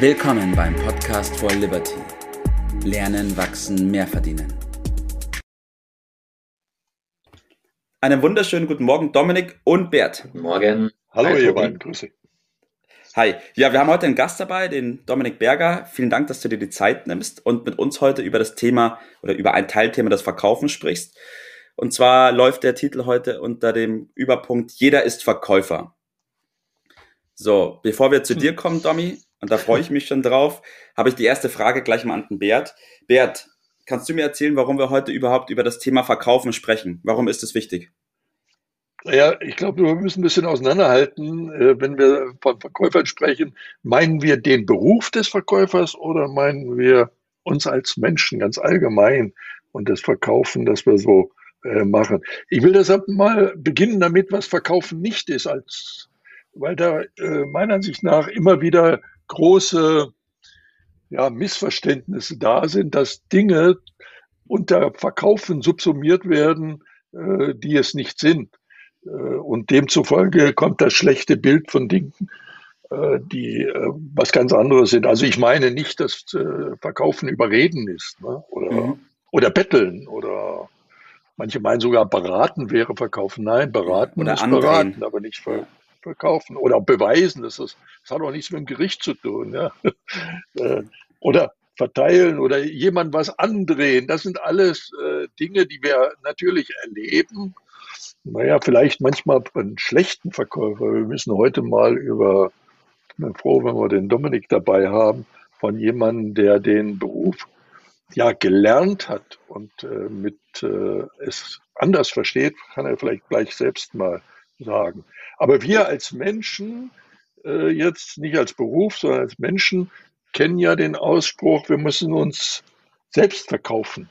Willkommen beim Podcast for Liberty. Lernen, wachsen, mehr verdienen. Einen wunderschönen guten Morgen, Dominik und Bert. Guten Morgen. Hallo, Hi, ihr beiden. Grüße. Hi. Ja, wir haben heute einen Gast dabei, den Dominik Berger. Vielen Dank, dass du dir die Zeit nimmst und mit uns heute über das Thema oder über ein Teilthema das Verkaufen sprichst. Und zwar läuft der Titel heute unter dem Überpunkt Jeder ist Verkäufer. So, bevor wir zu hm. dir kommen, Domi, und da freue ich mich schon drauf, habe ich die erste Frage gleich mal an den Bert. Bert, kannst du mir erzählen, warum wir heute überhaupt über das Thema Verkaufen sprechen? Warum ist es wichtig? Ja, ich glaube, wir müssen ein bisschen auseinanderhalten. Äh, wenn wir von Verkäufern sprechen, meinen wir den Beruf des Verkäufers oder meinen wir uns als Menschen ganz allgemein und das Verkaufen, das wir so äh, machen? Ich will deshalb mal beginnen damit, was Verkaufen nicht ist, als, weil da äh, meiner Ansicht nach immer wieder große ja, Missverständnisse da sind, dass Dinge unter Verkaufen subsumiert werden, äh, die es nicht sind. Äh, und demzufolge kommt das schlechte Bild von Dingen, äh, die äh, was ganz anderes sind. Also ich meine nicht, dass äh, Verkaufen überreden ist ne? oder, mhm. oder betteln oder manche meinen sogar beraten wäre Verkaufen. Nein, beraten oder ist andrehen. beraten, aber nicht ver verkaufen oder beweisen. Das, ist, das hat auch nichts mit dem Gericht zu tun. Ja. Äh, oder verteilen oder jemand was andrehen. Das sind alles äh, Dinge, die wir natürlich erleben. Naja, vielleicht manchmal einen schlechten Verkäufer. Wir müssen heute mal über, ich bin froh, wenn wir den Dominik dabei haben, von jemandem, der den Beruf ja gelernt hat und äh, mit äh, es anders versteht, kann er vielleicht gleich selbst mal sagen. Aber wir als Menschen, äh, jetzt nicht als Beruf, sondern als Menschen, kennen ja den Ausspruch, wir müssen uns selbst verkaufen.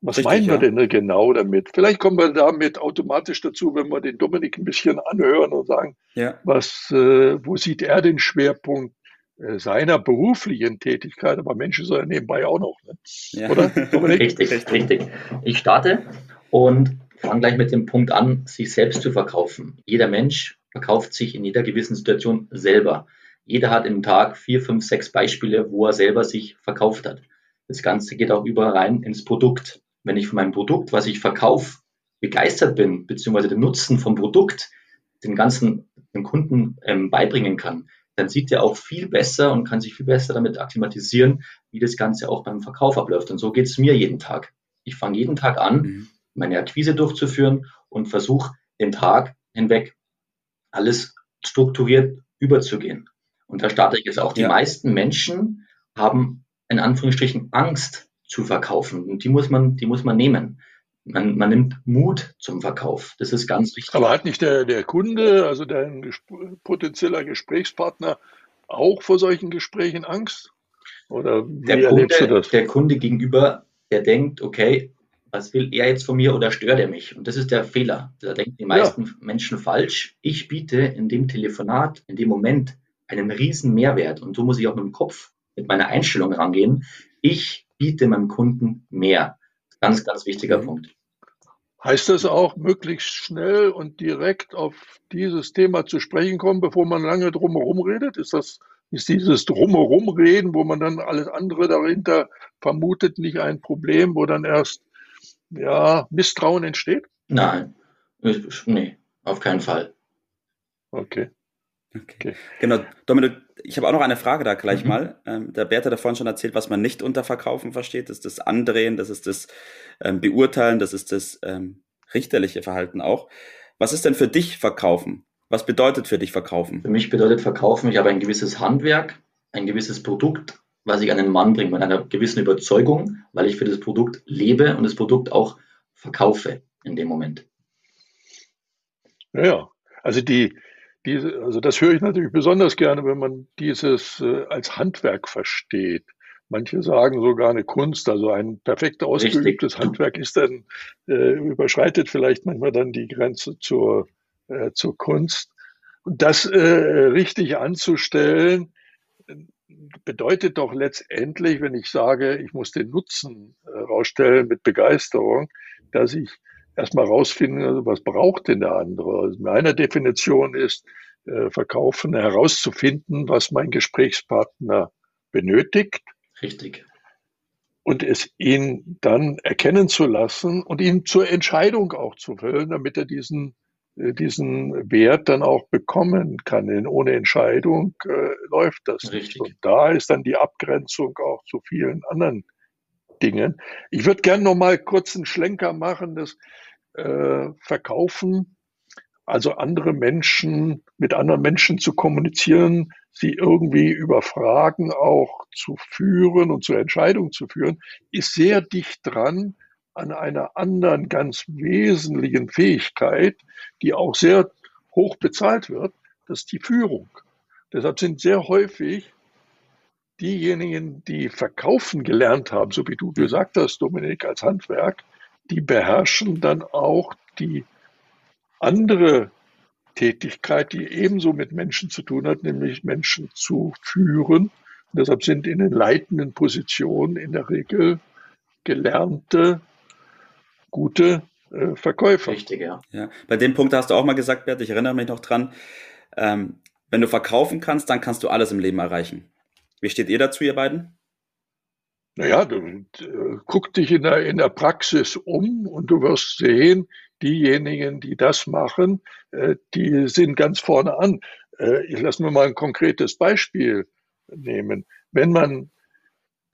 Was Richtig, meinen wir ja. denn genau damit? Vielleicht kommen wir damit automatisch dazu, wenn wir den Dominik ein bisschen anhören und sagen, ja. was, äh, wo sieht er den Schwerpunkt äh, seiner beruflichen Tätigkeit? Aber Menschen soll er nebenbei auch noch, ne? ja. oder? Dominik? Richtig, richtig. Ich starte und fange gleich mit dem Punkt an, sich selbst zu verkaufen. Jeder Mensch verkauft sich in jeder gewissen Situation selber. Jeder hat im Tag vier, fünf, sechs Beispiele, wo er selber sich verkauft hat. Das Ganze geht auch überall rein ins Produkt. Wenn ich von meinem Produkt, was ich verkaufe, begeistert bin, beziehungsweise den Nutzen vom Produkt den ganzen den Kunden ähm, beibringen kann, dann sieht er auch viel besser und kann sich viel besser damit akklimatisieren, wie das Ganze auch beim Verkauf abläuft. Und so geht es mir jeden Tag. Ich fange jeden Tag an, mhm meine Akquise durchzuführen und versuche den Tag hinweg alles strukturiert überzugehen. Und da starte ich jetzt auch. Die ja. meisten Menschen haben in Anführungsstrichen Angst zu verkaufen. Und die muss man, die muss man nehmen. Man, man nimmt Mut zum Verkauf. Das ist ganz wichtig. Aber hat nicht der, der Kunde, also dein gesp potenzieller Gesprächspartner, auch vor solchen Gesprächen Angst? Oder wie der erlebst Kunde, du das? Der Kunde gegenüber, der denkt, okay, was will er jetzt von mir oder stört er mich? Und das ist der Fehler. Da denken die meisten ja. Menschen falsch. Ich biete in dem Telefonat, in dem Moment einen riesen Mehrwert. Und so muss ich auch mit dem Kopf, mit meiner Einstellung rangehen. Ich biete meinem Kunden mehr. Ganz, ganz wichtiger mhm. Punkt. Heißt das auch, möglichst schnell und direkt auf dieses Thema zu sprechen kommen, bevor man lange drumherum redet? Ist das, ist dieses drumherum reden, wo man dann alles andere dahinter vermutet, nicht ein Problem, wo dann erst ja, Misstrauen entsteht? Nein, nee, auf keinen Fall. Okay. Okay. Genau, Dominik, ich habe auch noch eine Frage da gleich mhm. mal. Ähm, der Bert hat davon schon erzählt, was man nicht unter Verkaufen versteht. Das ist das Andrehen, das ist das ähm, Beurteilen, das ist das ähm, richterliche Verhalten auch. Was ist denn für dich Verkaufen? Was bedeutet für dich Verkaufen? Für mich bedeutet Verkaufen, ich habe ein gewisses Handwerk, ein gewisses Produkt was ich an den Mann bringe, mit einer gewissen Überzeugung, weil ich für das Produkt lebe und das Produkt auch verkaufe in dem Moment. Ja, also die, diese, also das höre ich natürlich besonders gerne, wenn man dieses äh, als Handwerk versteht. Manche sagen sogar eine Kunst, also ein perfekt ausgeübtes Handwerk ist dann, äh, überschreitet vielleicht manchmal dann die Grenze zur, äh, zur Kunst. Und das äh, richtig anzustellen, bedeutet doch letztendlich, wenn ich sage, ich muss den Nutzen herausstellen äh, mit Begeisterung, dass ich erstmal rausfinde, was braucht denn der andere. Also meine Definition ist, äh, Verkaufen herauszufinden, was mein Gesprächspartner benötigt. Richtig. Und es ihn dann erkennen zu lassen und ihn zur Entscheidung auch zu füllen, damit er diesen, diesen Wert dann auch bekommen kann. Denn ohne Entscheidung äh, läuft das Richtig. nicht. Und da ist dann die Abgrenzung auch zu vielen anderen Dingen. Ich würde gerne noch mal kurz einen Schlenker machen, das äh, Verkaufen, also andere Menschen, mit anderen Menschen zu kommunizieren, sie irgendwie über Fragen auch zu führen und zur Entscheidung zu führen, ist sehr dicht dran an einer anderen ganz wesentlichen Fähigkeit, die auch sehr hoch bezahlt wird, das ist die Führung. Deshalb sind sehr häufig diejenigen, die verkaufen gelernt haben, so wie du gesagt hast, Dominik, als Handwerk, die beherrschen dann auch die andere Tätigkeit, die ebenso mit Menschen zu tun hat, nämlich Menschen zu führen. Und deshalb sind in den leitenden Positionen in der Regel gelernte, gute äh, Verkäufer. Richtig, ja. ja. Bei dem Punkt hast du auch mal gesagt, Bert, ich erinnere mich noch dran, ähm, wenn du verkaufen kannst, dann kannst du alles im Leben erreichen. Wie steht ihr dazu, ihr beiden? Naja, du äh, guck dich in der, in der Praxis um und du wirst sehen, diejenigen, die das machen, äh, die sind ganz vorne an. Äh, ich lasse mir mal ein konkretes Beispiel nehmen. Wenn man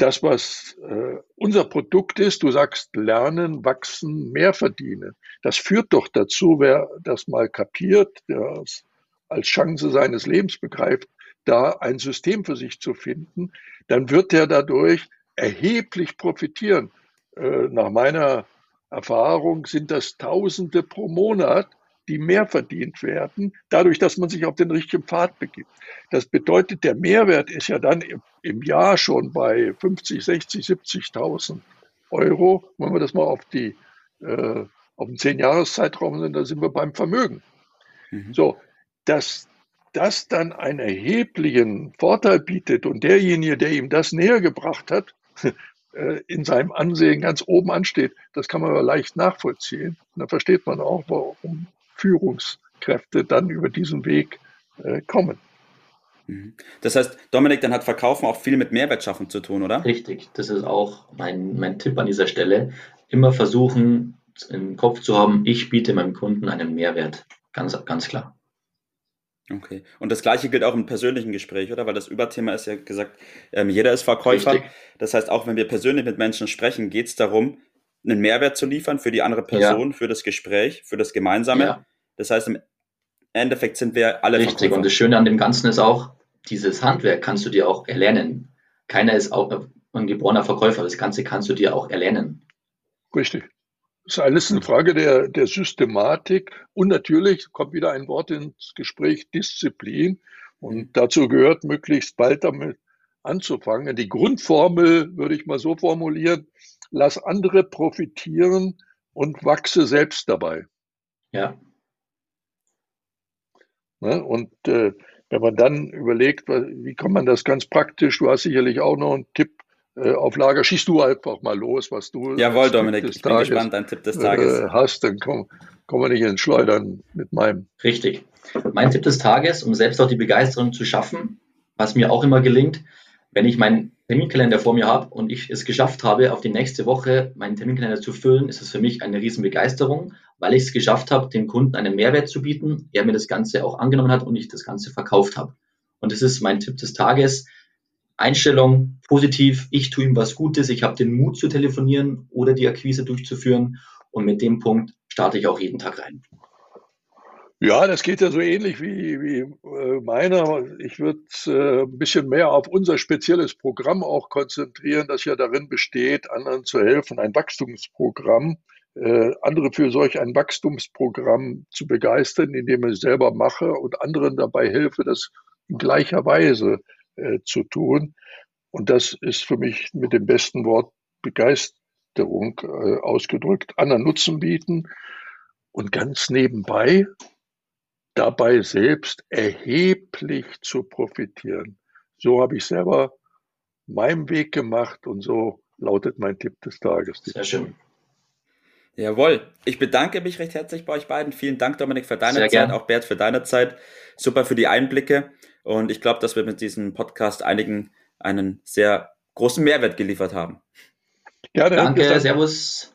das, was äh, unser Produkt ist, du sagst lernen, wachsen, mehr verdienen, das führt doch dazu, wer das mal kapiert, der es als Chance seines Lebens begreift, da ein System für sich zu finden, dann wird er dadurch erheblich profitieren. Äh, nach meiner Erfahrung sind das Tausende pro Monat, die mehr verdient werden, dadurch, dass man sich auf den richtigen Pfad begibt. Das bedeutet, der Mehrwert ist ja dann im, Jahr schon bei 50, 60, 70.000 Euro. Wenn wir das mal auf die äh, auf den zehn Jahreszeitraum sind, dann sind wir beim Vermögen. Mhm. So, dass das dann einen erheblichen Vorteil bietet und derjenige, der ihm das näher gebracht hat, äh, in seinem Ansehen ganz oben ansteht, das kann man aber leicht nachvollziehen. Und dann versteht man auch, warum Führungskräfte dann über diesen Weg äh, kommen. Mhm. Das heißt, Dominik, dann hat Verkaufen auch viel mit Mehrwertschaffen zu tun, oder? Richtig, das ist auch mein, mein Tipp an dieser Stelle. Immer versuchen, im Kopf zu haben, ich biete meinem Kunden einen Mehrwert. Ganz, ganz klar. Okay. Und das gleiche gilt auch im persönlichen Gespräch, oder? Weil das Überthema ist ja gesagt, ähm, jeder ist Verkäufer. Richtig. Das heißt, auch wenn wir persönlich mit Menschen sprechen, geht es darum, einen Mehrwert zu liefern für die andere Person, ja. für das Gespräch, für das Gemeinsame. Ja. Das heißt, im Endeffekt sind wir alle Richtig. Verkäufer. Und das Schöne an dem Ganzen ist auch, dieses Handwerk kannst du dir auch erlernen. Keiner ist auch ein geborener Verkäufer. Das Ganze kannst du dir auch erlernen. Richtig. Das ist alles eine Frage der, der Systematik. Und natürlich kommt wieder ein Wort ins Gespräch, Disziplin. Und dazu gehört, möglichst bald damit anzufangen. Die Grundformel würde ich mal so formulieren, lass andere profitieren und wachse selbst dabei. Ja. Ne? Und äh, wenn man dann überlegt, wie kann man das ganz praktisch, du hast sicherlich auch noch einen Tipp äh, auf Lager, schießt du einfach mal los, was du Jawohl, Dominik, ich bin Tages, gespannt, dein Tipp des Tages. Äh, hast, dann kommen komm wir nicht ins Schleudern mit meinem. Richtig. Mein Tipp des Tages, um selbst auch die Begeisterung zu schaffen, was mir auch immer gelingt, wenn ich meinen Terminkalender vor mir habe und ich es geschafft habe, auf die nächste Woche meinen Terminkalender zu füllen, ist es für mich eine Riesenbegeisterung, weil ich es geschafft habe, dem Kunden einen Mehrwert zu bieten, er mir das Ganze auch angenommen hat und ich das Ganze verkauft habe. Und das ist mein Tipp des Tages. Einstellung positiv, ich tue ihm was Gutes, ich habe den Mut zu telefonieren oder die Akquise durchzuführen und mit dem Punkt starte ich auch jeden Tag rein. Ja, das geht ja so ähnlich wie, wie äh, meiner. Ich würde äh, ein bisschen mehr auf unser spezielles Programm auch konzentrieren, das ja darin besteht, anderen zu helfen, ein Wachstumsprogramm, äh, andere für solch ein Wachstumsprogramm zu begeistern, indem ich es selber mache und anderen dabei helfe, das in gleicher Weise äh, zu tun. Und das ist für mich mit dem besten Wort Begeisterung äh, ausgedrückt. Anderen Nutzen bieten und ganz nebenbei dabei selbst erheblich zu profitieren. So habe ich selber meinen Weg gemacht und so lautet mein Tipp des Tages. Sehr schön. Jawohl. Ich bedanke mich recht herzlich bei euch beiden. Vielen Dank, Dominik, für deine Sehr Zeit, gern. auch Bert für deine Zeit. Super für die Einblicke. Und ich glaube, dass wir mit diesem Podcast einigen einen sehr großen Mehrwert geliefert haben. Gerne. Danke, Servus.